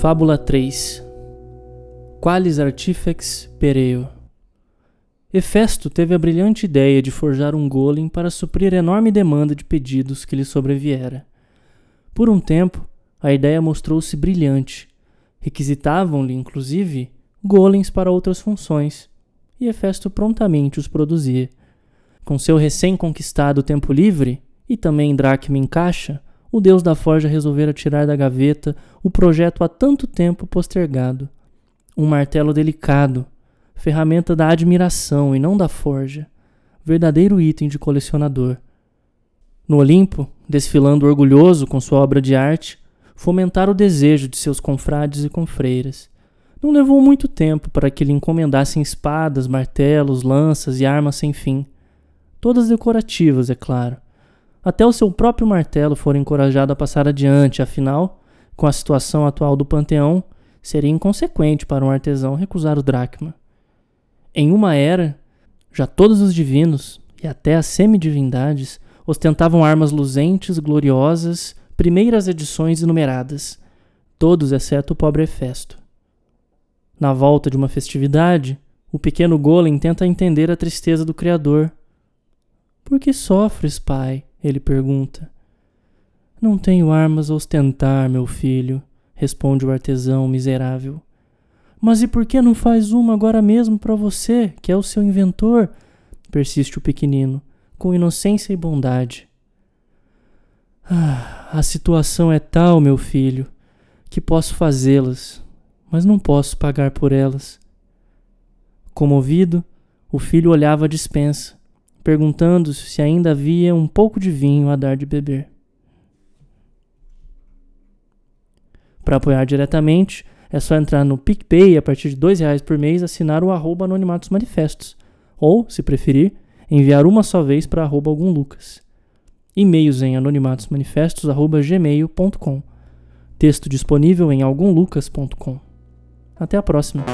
Fábula 3 Qualis artifex pereo Hefesto teve a brilhante ideia de forjar um golem para suprir a enorme demanda de pedidos que lhe sobreviera. Por um tempo, a ideia mostrou-se brilhante. Requisitavam-lhe, inclusive, golems para outras funções, e Hefesto prontamente os produzia. Com seu recém-conquistado tempo livre, e também dracma em caixa, o deus da forja resolvera tirar da gaveta o projeto há tanto tempo postergado. Um martelo delicado, ferramenta da admiração e não da forja, verdadeiro item de colecionador. No Olimpo, desfilando orgulhoso com sua obra de arte, fomentara o desejo de seus confrades e confreiras. Não levou muito tempo para que lhe encomendassem espadas, martelos, lanças e armas sem fim. Todas decorativas, é claro até o seu próprio martelo for encorajado a passar adiante, afinal, com a situação atual do panteão, seria inconsequente para um artesão recusar o dracma. Em uma era, já todos os divinos e até as semidivindades ostentavam armas luzentes, gloriosas, primeiras edições enumeradas, todos exceto o pobre Hefesto. Na volta de uma festividade, o pequeno golem tenta entender a tristeza do Criador. Por que sofres, pai? Ele pergunta. Não tenho armas a ostentar, meu filho, responde o artesão miserável. Mas e por que não faz uma agora mesmo para você, que é o seu inventor? persiste o pequenino, com inocência e bondade. Ah, a situação é tal, meu filho, que posso fazê-las, mas não posso pagar por elas. Comovido, o filho olhava a dispensa, perguntando se ainda havia um pouco de vinho a dar de beber. Para apoiar diretamente, é só entrar no PicPay a partir de R$ reais por mês assinar o arroba Anonimatos Manifestos, ou, se preferir, enviar uma só vez para arroba algum Lucas. E-mails em anonimatosmanifestos.gmail.com Texto disponível em algumlucas.com. Até a próxima!